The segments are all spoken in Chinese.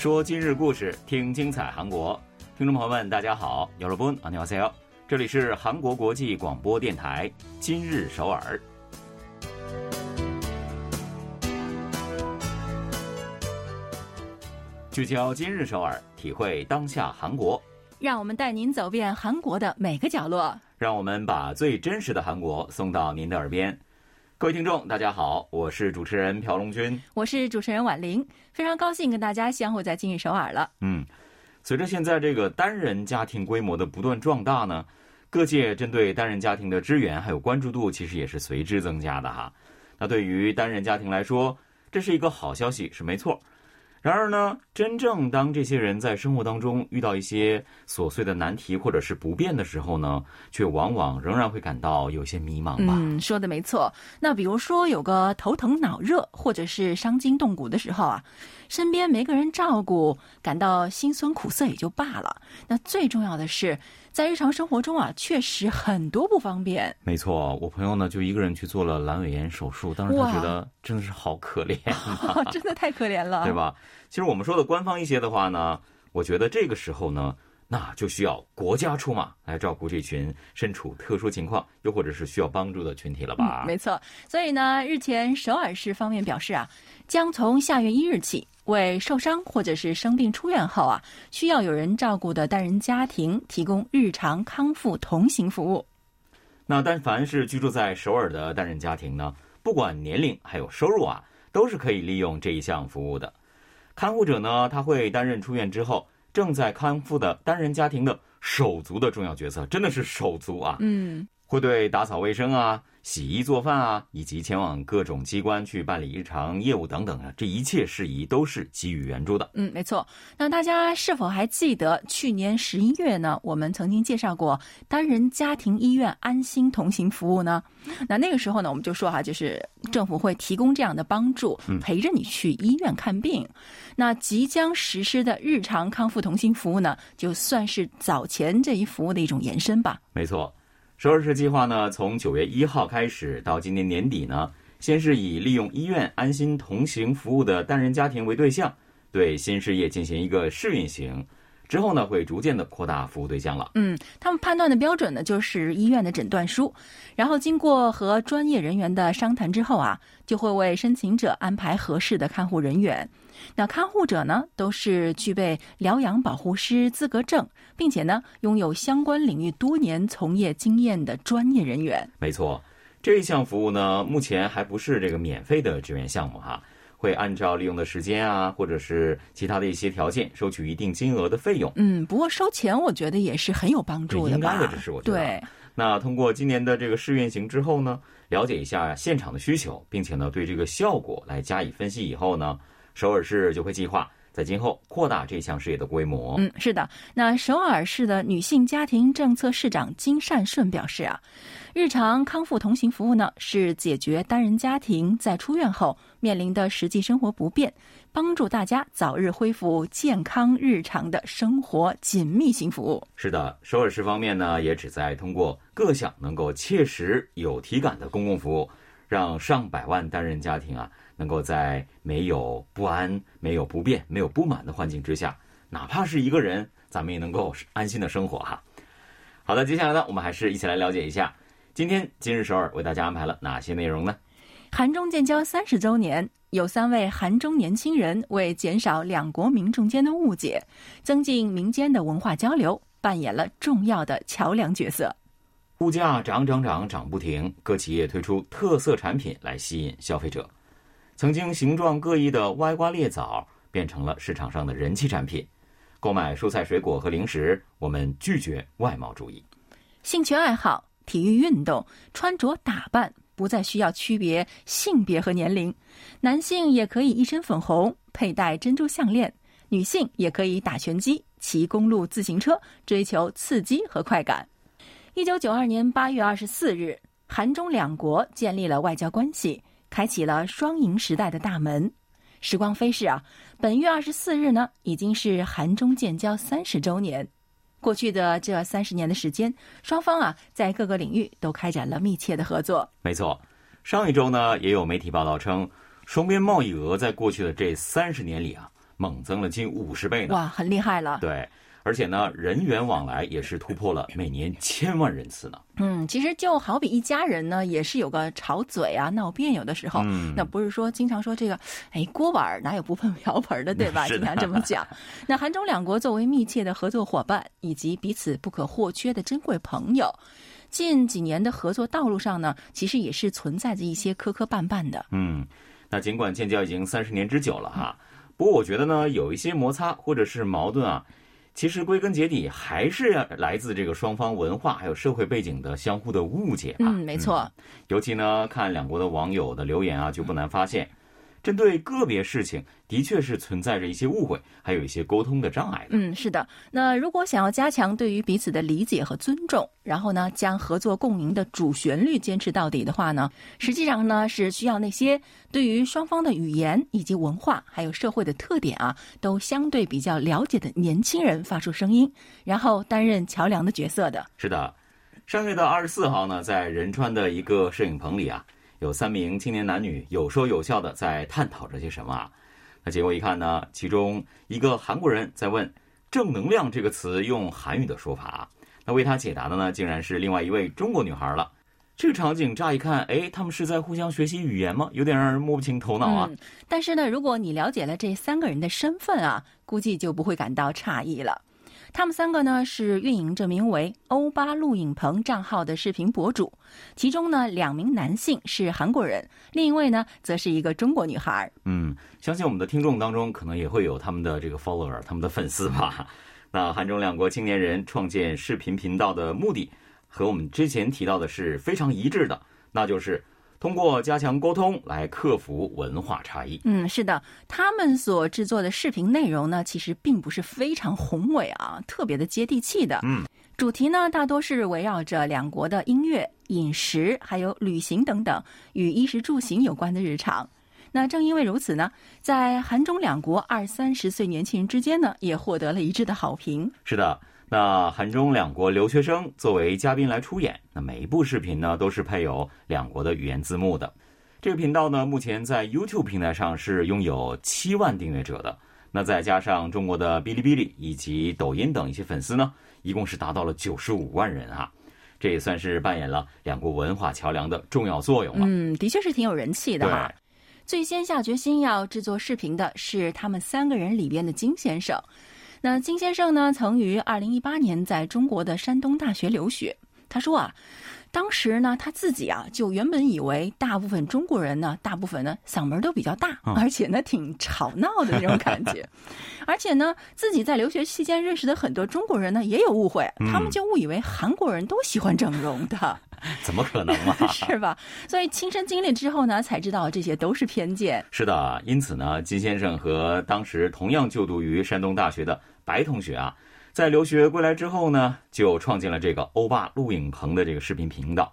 说今日故事，听精彩韩国。听众朋友们，大家好，여러분안녕하세요。这里是韩国国际广播电台今日首尔。聚焦今日首尔，体会当下韩国。让我们带您走遍韩国的每个角落。让我们把最真实的韩国送到您的耳边。 各位听众，大家好，我是主持人朴龙军，我是主持人婉玲，非常高兴跟大家相会在今日首尔了。嗯，随着现在这个单人家庭规模的不断壮大呢，各界针对单人家庭的支援还有关注度，其实也是随之增加的哈。那对于单人家庭来说，这是一个好消息，是没错。然而呢，真正当这些人在生活当中遇到一些琐碎的难题或者是不便的时候呢，却往往仍然会感到有些迷茫吧？嗯，说的没错。那比如说有个头疼脑热，或者是伤筋动骨的时候啊，身边没个人照顾，感到心酸苦涩也就罢了。那最重要的是。在日常生活中啊，确实很多不方便。没错，我朋友呢就一个人去做了阑尾炎手术，当时他觉得真的是好可怜，真的太可怜了，对吧？其实我们说的官方一些的话呢，我觉得这个时候呢，那就需要国家出马来照顾这群身处特殊情况又或者是需要帮助的群体了吧？没错，所以呢，日前首尔市方面表示啊，将从下月一日起。为受伤或者是生病出院后啊，需要有人照顾的单人家庭提供日常康复同行服务。那但凡是居住在首尔的单人家庭呢，不管年龄还有收入啊，都是可以利用这一项服务的。看护者呢，他会担任出院之后正在康复的单人家庭的手足的重要角色，真的是手足啊。嗯，会对打扫卫生啊。洗衣做饭啊，以及前往各种机关去办理日常业务等等啊，这一切事宜都是给予援助的。嗯，没错。那大家是否还记得去年十一月呢？我们曾经介绍过单人家庭医院安心同行服务呢？那那个时候呢，我们就说哈，就是政府会提供这样的帮助，陪着你去医院看病。那即将实施的日常康复同行服务呢，就算是早前这一服务的一种延伸吧。没错。首尔市计划呢，从九月一号开始到今年年底呢，先是以利用医院安心同行服务的单人家庭为对象，对新事业进行一个试运行，之后呢，会逐渐的扩大服务对象了。嗯，他们判断的标准呢，就是医院的诊断书，然后经过和专业人员的商谈之后啊，就会为申请者安排合适的看护人员。那看护者呢，都是具备疗养保护师资格证，并且呢，拥有相关领域多年从业经验的专业人员。没错，这一项服务呢，目前还不是这个免费的志愿项目哈，会按照利用的时间啊，或者是其他的一些条件，收取一定金额的费用。嗯，不过收钱，我觉得也是很有帮助的应该的，这是我觉得。对。那通过今年的这个试运行之后呢，了解一下现场的需求，并且呢，对这个效果来加以分析以后呢。首尔市就会计划在今后扩大这项事业的规模。嗯，是的。那首尔市的女性家庭政策市长金善顺表示啊，日常康复同行服务呢是解决单人家庭在出院后面临的实际生活不便，帮助大家早日恢复健康日常的生活紧密型服务。是的，首尔市方面呢也旨在通过各项能够切实有体感的公共服务，让上百万单人家庭啊。能够在没有不安、没有不便、没有不满的环境之下，哪怕是一个人，咱们也能够安心的生活哈。好的，接下来呢，我们还是一起来了解一下，今天今日首尔为大家安排了哪些内容呢？韩中建交三十周年，有三位韩中年轻人为减少两国民众间的误解，增进民间的文化交流，扮演了重要的桥梁角色。物价涨涨涨涨不停，各企业推出特色产品来吸引消费者。曾经形状各异的歪瓜裂枣变成了市场上的人气产品。购买蔬菜水果和零食，我们拒绝外貌主义。兴趣爱好、体育运动、穿着打扮不再需要区别性别和年龄，男性也可以一身粉红，佩戴珍珠项链；女性也可以打拳击、骑公路自行车，追求刺激和快感。一九九二年八月二十四日，韩中两国建立了外交关系。开启了双赢时代的大门。时光飞逝啊，本月二十四日呢，已经是韩中建交三十周年。过去的这三十年的时间，双方啊，在各个领域都开展了密切的合作。没错，上一周呢，也有媒体报道称，双边贸易额在过去的这三十年里啊，猛增了近五十倍呢。哇，很厉害了。对，而且呢，人员往来也是突破了每年千万人次呢。嗯，其实就好比一家人呢，也是有个吵嘴啊、闹别扭的时候。嗯那不是说经常说这个，哎，锅碗儿哪有不碰瓢盆的，对吧？经常这么讲。那韩中两国作为密切的合作伙伴，以及彼此不可或缺的珍贵朋友，近几年的合作道路上呢，其实也是存在着一些磕磕绊绊的。嗯，那尽管建交已经三十年之久了哈，不过我觉得呢，有一些摩擦或者是矛盾啊，其实归根结底还是来自这个双方文化还有社会背景的相互的误解吧。嗯，没错。尤其呢，看两国的网友的留言啊，就不难发现，针对个别事情，的确是存在着一些误会，还有一些沟通的障碍的。嗯，是的。那如果想要加强对于彼此的理解和尊重，然后呢，将合作共赢的主旋律坚持到底的话呢，实际上呢是需要那些对于双方的语言以及文化还有社会的特点啊，都相对比较了解的年轻人发出声音，然后担任桥梁的角色的。是的，上月的二十四号呢，在仁川的一个摄影棚里啊，有三名青年男女有说有笑的在探讨着些什么啊。那结果一看呢，其中一个韩国人在问“正能量”这个词用韩语的说法，那为他解答的呢，竟然是另外一位中国女孩了。这个场景乍一看，哎，他们是在互相学习语言吗？有点让人摸不清头脑啊。但是呢，如果你了解了这三个人的身份啊，估计就不会感到诧异了。他们三个呢是运营着名为“欧巴录影棚”账号的视频博主，其中呢两名男性是韩国人，另一位呢则是一个中国女孩。嗯，相信我们的听众当中可能也会有他们的这个 follower，他们的粉丝吧。那韩中两国青年人创建视频频道的目的，和我们之前提到的是非常一致的，那就是通过加强沟通来克服文化差异。嗯，是的，他们所制作的视频内容呢，其实并不是非常宏伟啊，特别的接地气的。嗯，主题呢大多是围绕着两国的音乐、饮食，还有旅行等等与衣食住行有关的日常。那正因为如此呢，在韩中两国二三十岁年轻人之间呢，也获得了一致的好评。是的，那韩中两国留学生作为嘉宾来出演，那每一部视频呢都是配有两国的语言字幕的。这个频道呢，目前在 YouTube 平台上是拥有七万订阅者的。那再加上中国的哔哩哔哩以及抖音等一些粉丝呢，一共是达到了九十五万人啊！这也算是扮演了两国文化桥梁的重要作用了。嗯，的确是挺有人气的哈。最先下决心要制作视频的是他们三个人里边的金先生。那金先生呢，曾于二零一八年在中国的山东大学留学。他说啊，当时呢，他自己啊，就原本以为大部分中国人呢，大部分呢嗓门都比较大，嗯而且呢挺吵闹的那种感觉，而且呢，自己在留学期间认识的很多中国人呢也有误会，他们就误以为韩国人都喜欢整容的。怎么可能嘛？是吧？所以亲身经历之后呢，才知道这些都是偏见。是的，因此呢，金先生和当时同样就读于山东大学的白同学啊，在留学归来之后呢，就创建了这个欧巴录影棚的这个视频频道。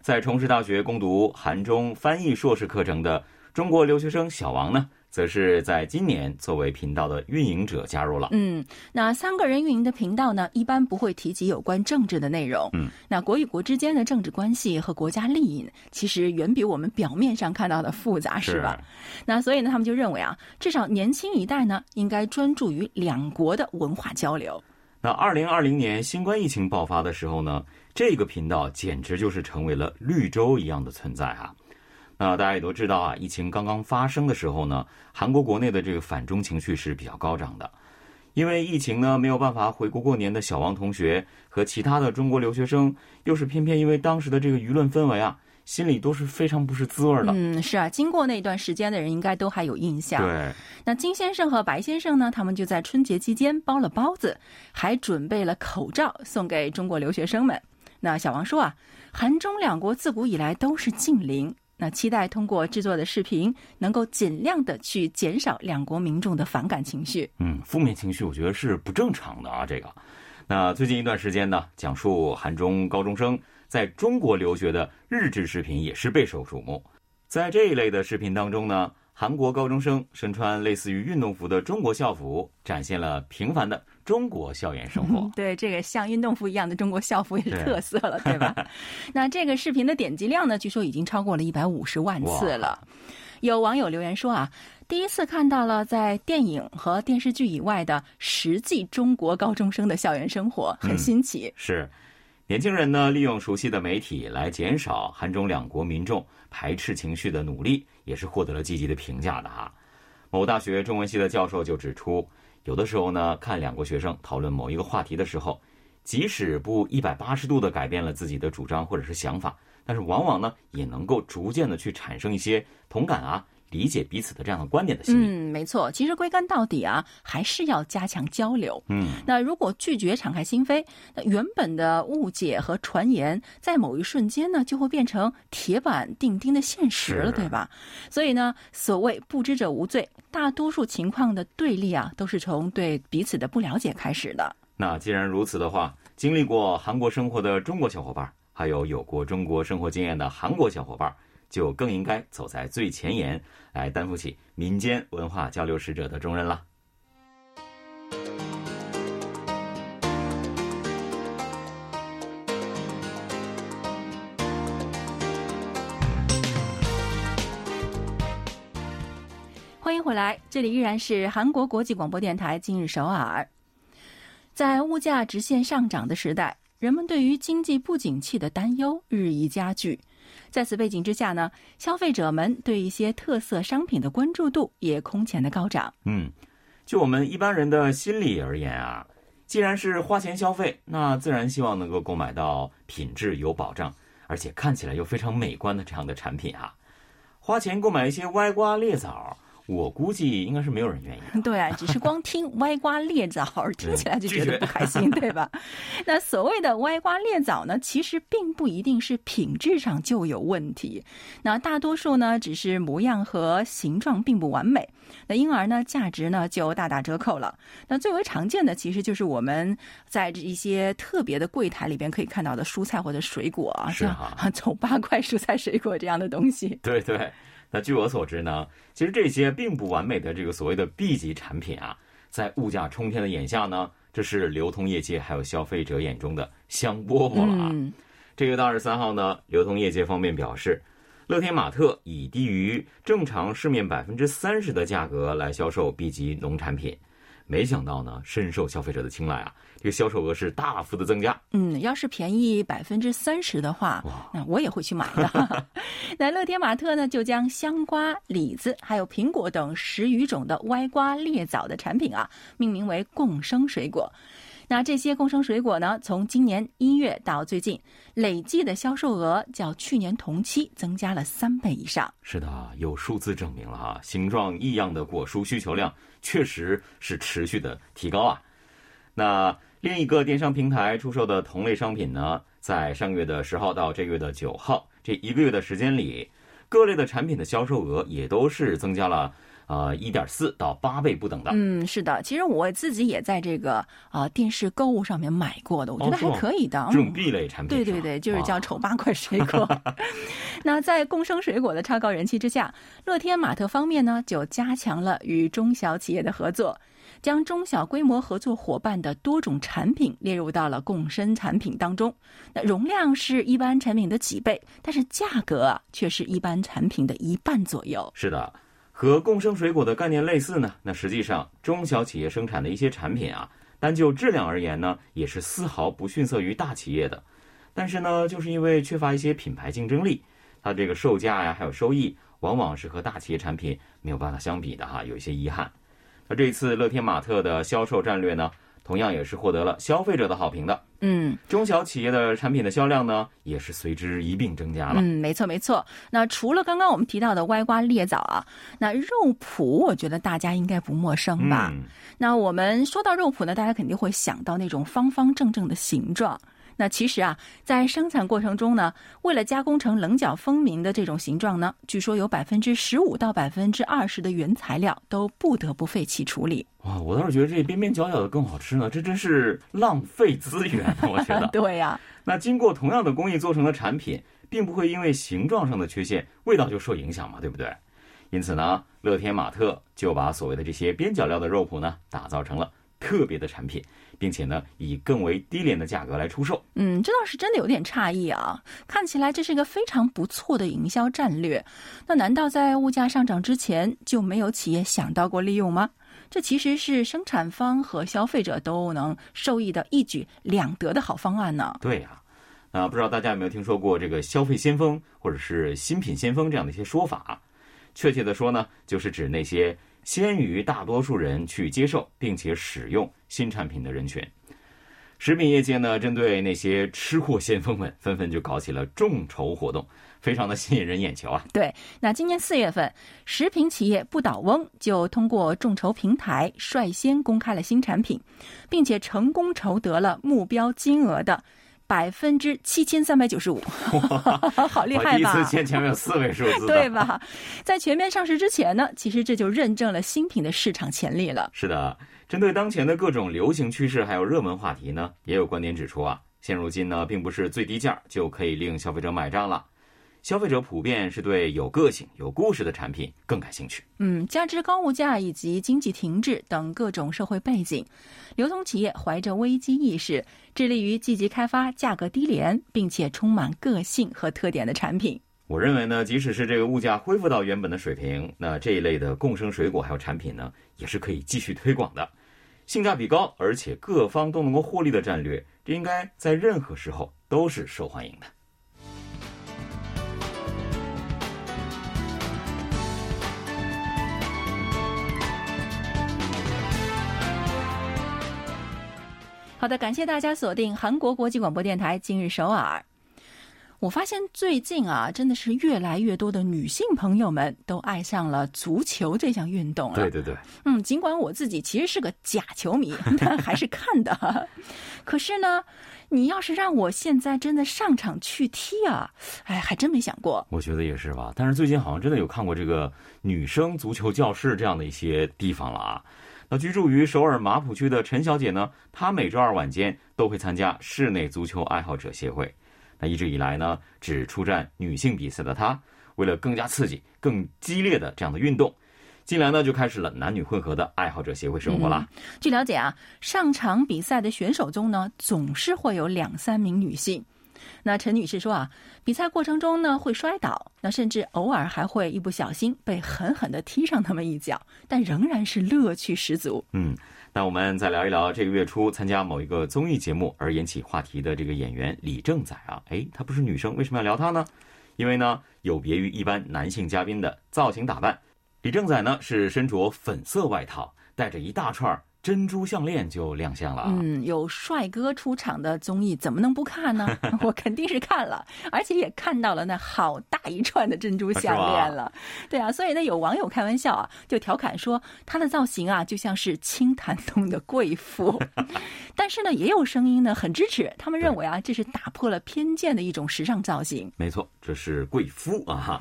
在重师大学攻读韩中翻译硕士课程的中国留学生小王呢，则是在今年作为频道的运营者加入了。嗯，那三个人运营的频道呢，一般不会提及有关政治的内容。嗯，那国与国之间的政治关系和国家利益呢，其实远比我们表面上看到的复杂，是吧？那所以呢，他们就认为啊，至少年轻一代呢，应该专注于两国的文化交流。那二零二零年新冠疫情爆发的时候呢，这个频道简直就是成为了绿洲一样的存在啊。那大家也都知道啊，疫情刚刚发生的时候呢，韩国国内的这个反中情绪是比较高涨的。因为疫情呢，没有办法回国过年的小王同学和其他的中国留学生，又是偏偏因为当时的这个舆论氛围啊，心里都是非常不是滋味的。嗯，是啊，经过那段时间的人应该都还有印象。对，那金先生和白先生呢，他们就在春节期间包了包子，还准备了口罩送给中国留学生们。那小王说啊，韩中两国自古以来都是近邻，那期待通过制作的视频，能够尽量的去减少两国民众的反感情绪。嗯，负面情绪我觉得是不正常的啊，这个。那最近一段时间呢，讲述韩中高中生在中国留学的日志视频也是备受瞩目。在这一类的视频当中呢，韩国高中生身穿类似于运动服的中国校服，展现了平凡的中国校园生活。对，这个像运动服一样的中国校服也是特色了，对吧？那这个视频的点击量呢，据说已经超过了一百五十万次了。有网友留言说啊，第一次看到了在电影和电视剧以外的实际中国高中生的校园生活，很新奇。是，年轻人呢利用熟悉的媒体来减少韩中两国民众排斥情绪的努力，也是获得了积极的评价的哈。某大学中文系的教授就指出，有的时候呢，看两国学生讨论某一个话题的时候，即使不一百八十度的改变了自己的主张或者是想法，但是往往呢也能够逐渐的去产生一些同感啊。理解彼此的这样的观点的心理，嗯，没错。其实归根到底啊，还是要加强交流。嗯，那如果拒绝敞开心扉，那原本的误解和传言，在某一瞬间呢，就会变成铁板钉钉的现实了，对吧？所以呢，所谓不知者无罪，大多数情况的对立啊，都是从对彼此的不了解开始的。那既然如此的话，经历过韩国生活的中国小伙伴，还有有过中国生活经验的韩国小伙伴。就更应该走在最前沿，来担负起民间文化交流使者的重任了。欢迎回来，这里依然是韩国国际广播电台今日首尔。在物价直线上涨的时代，人们对于经济不景气的担忧日益加剧。在此背景之下呢，消费者们对一些特色商品的关注度也空前的高涨。嗯，就我们一般人的心理而言啊，既然是花钱消费，那自然希望能够购买到品质有保障，而且看起来又非常美观的这样的产品啊。花钱购买一些歪瓜裂枣。我估计应该是没有人愿意。对啊，只是光听歪瓜裂枣 听起来就觉得不开心，对吧？那所谓的歪瓜裂枣呢，其实并不一定是品质上就有问题，那大多数呢只是模样和形状并不完美，那因而呢价值呢就大打折扣了。那最为常见的其实就是我们在这一些特别的柜台里边可以看到的蔬菜或者水果啊，是啊，丑八怪蔬菜水果这样的东西。对对。那据我所知呢，其实这些并不完美的这个所谓的 B 级产品啊，在物价冲天的眼下呢，这是流通业界还有消费者眼中的香饽饽了啊。这个月二十三号呢，流通业界方面表示，乐天玛特以低于正常市面百分之三十的价格来销售 B 级农产品。没想到呢，深受消费者的青睐啊，这个销售额是大幅的增加。嗯，要是便宜百分之三十的话，那我也会去买的。那乐天玛特呢，就将香瓜、李子还有苹果等十余种的歪瓜裂枣的产品啊，命名为共生水果。那这些共生水果呢？从今年一月到最近，累计的销售额较去年同期增加了三倍以上。是的，有数字证明了哈，形状异样的果蔬需求量确实是持续的提高啊。那另一个电商平台出售的同类商品呢，在上个月的十号到这个月的九号这一个月的时间里，各类的产品的销售额也都是增加了。呃，一点四到八倍不等的。嗯，是的，其实我自己也在这个啊电视购物上面买过的，我觉得还可以的。这种 B 类产品，对对对，就是叫丑八怪水果。那在共生水果的超高人气之下，乐天玛特方面呢就加强了与中小企业的合作，将中小规模合作伙伴的多种产品列入到了共生产品当中。那容量是一般产品的几倍，但是价格却是一般产品的一半左右。是的。和共生水果的概念类似呢，那实际上中小企业生产的一些产品啊，单就质量而言呢，也是丝毫不逊色于大企业的。但是呢，就是因为缺乏一些品牌竞争力，它这个售价呀，还有收益，往往是和大企业产品没有办法相比的哈，有一些遗憾。那这一次乐天玛特的销售战略呢？同样也是获得了消费者的好评的。嗯，中小企业的产品的销量呢，也是随之一并增加了。嗯，没错没错。那除了刚刚我们提到的歪瓜裂枣啊，那肉脯我觉得大家应该不陌生吧？那我们说到肉脯呢，大家肯定会想到那种方方正正的形状。那其实啊，在生产过程中呢，为了加工成棱角分明的这种形状呢，据说有百分之十五到百分之二十的原材料都不得不废弃处理。哇，我倒是觉得这边边角角的更好吃呢，这真是浪费资源，我觉得。对呀。那经过同样的工艺做成的产品，并不会因为形状上的缺陷，味道就受影响嘛，对不对？因此呢，乐天玛特就把所谓的这些边角料的肉脯呢，打造成了特别的产品。并且呢以更为低廉的价格来出售。嗯，这倒是真的有点诧异啊！看起来这是一个非常不错的营销战略。那难道在物价上涨之前就没有企业想到过利用吗？这其实是生产方和消费者都能受益的一举两得的好方案呢。对呀，啊，不知道大家有没有听说过这个“消费先锋”或者是“新品先锋”这样的一些说法？确切的说呢，就是指那些先于大多数人去接受并且使用新产品的人群。食品业界呢，针对那些吃货先锋们，纷纷就搞起了众筹活动。非常的吸引人眼球啊！对，那今年四月份，食品企业不倒翁就通过众筹平台率先公开了新产品，并且成功筹得了目标金额的百分之七千三百九十五，好厉害吧？第一次见前面有四位数字，对吧？在全面上市之前呢，其实这就认证了新品的市场潜力了。是的，针对当前的各种流行趋势还有热门话题呢，也有观点指出啊，现如今呢，并不是最低价就可以令消费者买账了。消费者普遍是对有个性、有故事的产品更感兴趣。嗯，加之高物价以及经济停滞等各种社会背景，流通企业怀着危机意识，致力于积极开发价格低廉并且充满个性和特点的产品。我认为呢，即使是这个物价恢复到原本的水平，那这一类的共生水果还有产品呢，也是可以继续推广的。性价比高，而且各方都能够获利的战略，这应该在任何时候都是受欢迎的。好的，感谢大家锁定韩国国际广播电台今日首尔。我发现最近啊，真的是越来越多的女性朋友们都爱上了足球这项运动了。对对对，嗯，尽管我自己其实是个假球迷，但还是看的。可是呢，你要是让我现在真的上场去踢啊，哎，还真没想过。我觉得也是吧，但是最近好像真的有看过这个女生足球教室这样的一些地方了啊。那居住于首尔马浦区的陈小姐呢？她每周二晚间都会参加室内足球爱好者协会。那一直以来呢，只出战女性比赛的她，为了更加刺激、更激烈的这样的运动，近来呢就开始了男女混合的爱好者协会生活了。据了解啊，上场比赛的选手中呢，总是会有两三名女性。那陈女士说啊，比赛过程中呢会摔倒，那甚至偶尔还会一不小心被狠狠的踢上那么一脚，但仍然是乐趣十足。嗯，那我们再聊一聊这个月初参加某一个综艺节目而引起话题的这个演员李正宰啊，哎，他不是女生，为什么要聊他呢？因为呢，有别于一般男性嘉宾的造型打扮，李正宰呢是身着粉色外套，带着一大串。珍珠项链就亮相了。嗯，有帅哥出场的综艺怎么能不看呢？我肯定是看了，而且也看到了那好大一串的珍珠项链了。对啊，所以呢，有网友开玩笑啊，就调侃说他的造型啊，就像是清潭洞的贵妇。但是呢，也有声音呢很支持，他们认为啊，这是打破了偏见的一种时尚造型。没错，这是贵妇啊。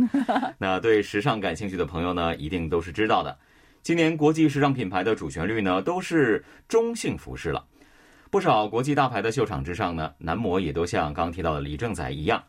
那对时尚感兴趣的朋友呢，一定都是知道的。今年国际时尚品牌的主旋律呢，都是中性服饰了。不少国际大牌的秀场之上呢，男模也都像刚提到的李正宰一样，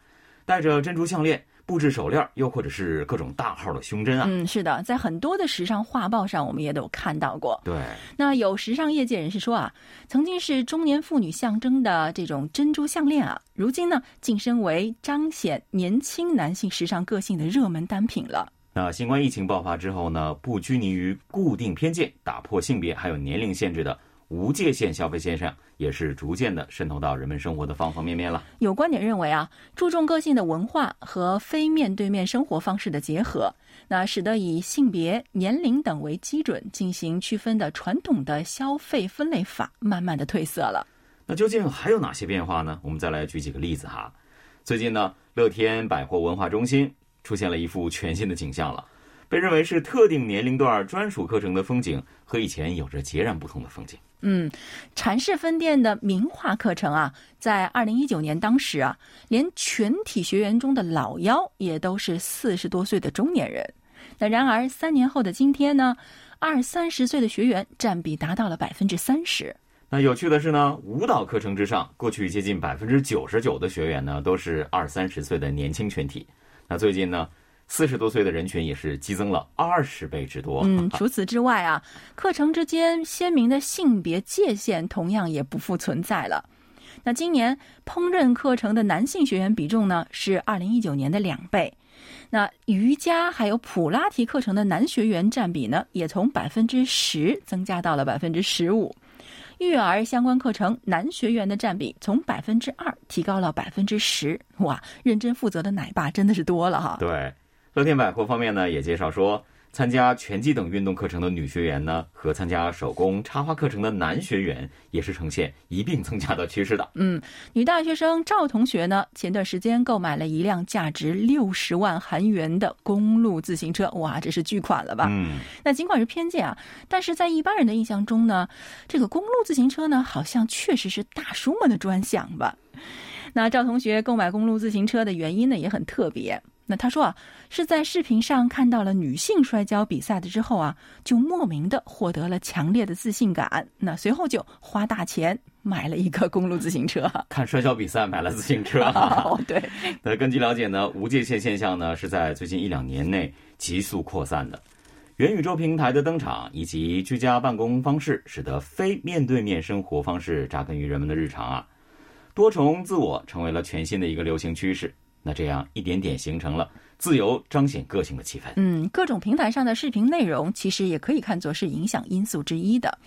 戴着珍珠项链、布置手链，又或者是各种大号的胸针啊。嗯，是的，在很多的时尚画报上，我们也都有看到过。对，那有时尚业界人士说啊，曾经是中年妇女象征的这种珍珠项链啊，如今呢，晋升为彰显年轻男性时尚个性的热门单品了。那新冠疫情爆发之后呢，不拘泥于固定偏见、打破性别还有年龄限制的无界限消费现象，也是逐渐的渗透到人们生活的方方面面了。有观点认为啊，注重个性的文化和非面对面生活方式的结合，那使得以性别、年龄等为基准进行区分的传统的消费分类法，慢慢的褪色了。那究竟还有哪些变化呢？我们再来举几个例子哈。最近呢，乐天百货文化中心。出现了一幅全新的景象了，被认为是特定年龄段专属课程的风景，和以前有着截然不同的风景。嗯，禅式分店的名画课程啊，在二零一九年当时啊，连全体学员中的老幺也都是四十多岁的中年人。那然而三年后的今天呢，二三十岁的学员占比达到了百分之三十。那有趣的是呢，舞蹈课程之上，过去接近百分之九十九的学员呢，都是二三十岁的年轻群体。那最近呢，四十多岁的人群也是激增了二十倍之多。嗯，除此之外啊，课程之间鲜明的性别界限同样也不复存在了。那今年烹饪课程的男性学员比重呢是二零一九年的两倍，那瑜伽还有普拉提课程的男学员占比呢也从百分之十增加到了百分之十五。育儿相关课程男学员的占比从百分之二提高了百分之十，哇，认真负责的奶爸真的是多了哈。对，乐天百货方面呢也介绍说，参加拳击等运动课程的女学员呢和参加手工插花课程的男学员也是呈现一并增加的趋势的。嗯，女大学生赵同学呢，前段时间购买了一辆价值六十万韩元的公路自行车，哇，这是巨款了吧？嗯，那尽管是偏见啊，但是在一般人的印象中呢，这个公路自行车呢，好像确实是大叔们的专享吧。那赵同学购买公路自行车的原因呢，也很特别。那他说啊，是在视频上看到了女性摔跤比赛的之后啊，就莫名的获得了强烈的自信感。那随后就花大钱买了一个公路自行车。看摔跤比赛买了自行车。哦，对。那根据了解呢，无界限现象呢是在最近一两年内急速扩散的。元宇宙平台的登场以及居家办公方式，使得非面对面生活方式扎根于人们的日常啊。多重自我成为了全新的一个流行趋势。那这样一点点形成了自由彰显个性的气氛。嗯，各种平台上的视频内容其实也可以看作是影响因素之一的。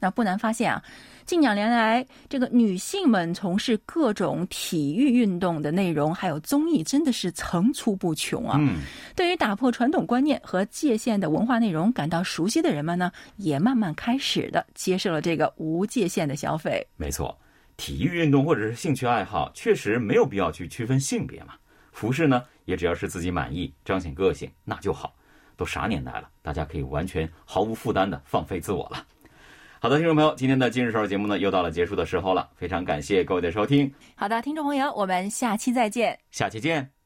那不难发现啊，近两年来，这个女性们从事各种体育运动的内容还有综艺真的是层出不穷啊。嗯，对于打破传统观念和界限的文化内容感到熟悉的人们呢，也慢慢开始的接受了这个无界限的消费。没错。体育运动或者是兴趣爱好，确实没有必要去区分性别嘛。服饰呢，也只要是自己满意、彰显个性，那就好。都啥年代了，大家可以完全毫无负担的放飞自我了。好的，听众朋友，今天的今日首尔节目呢，又到了结束的时候了。非常感谢各位的收听。好的，听众朋友，我们下期再见。下期见。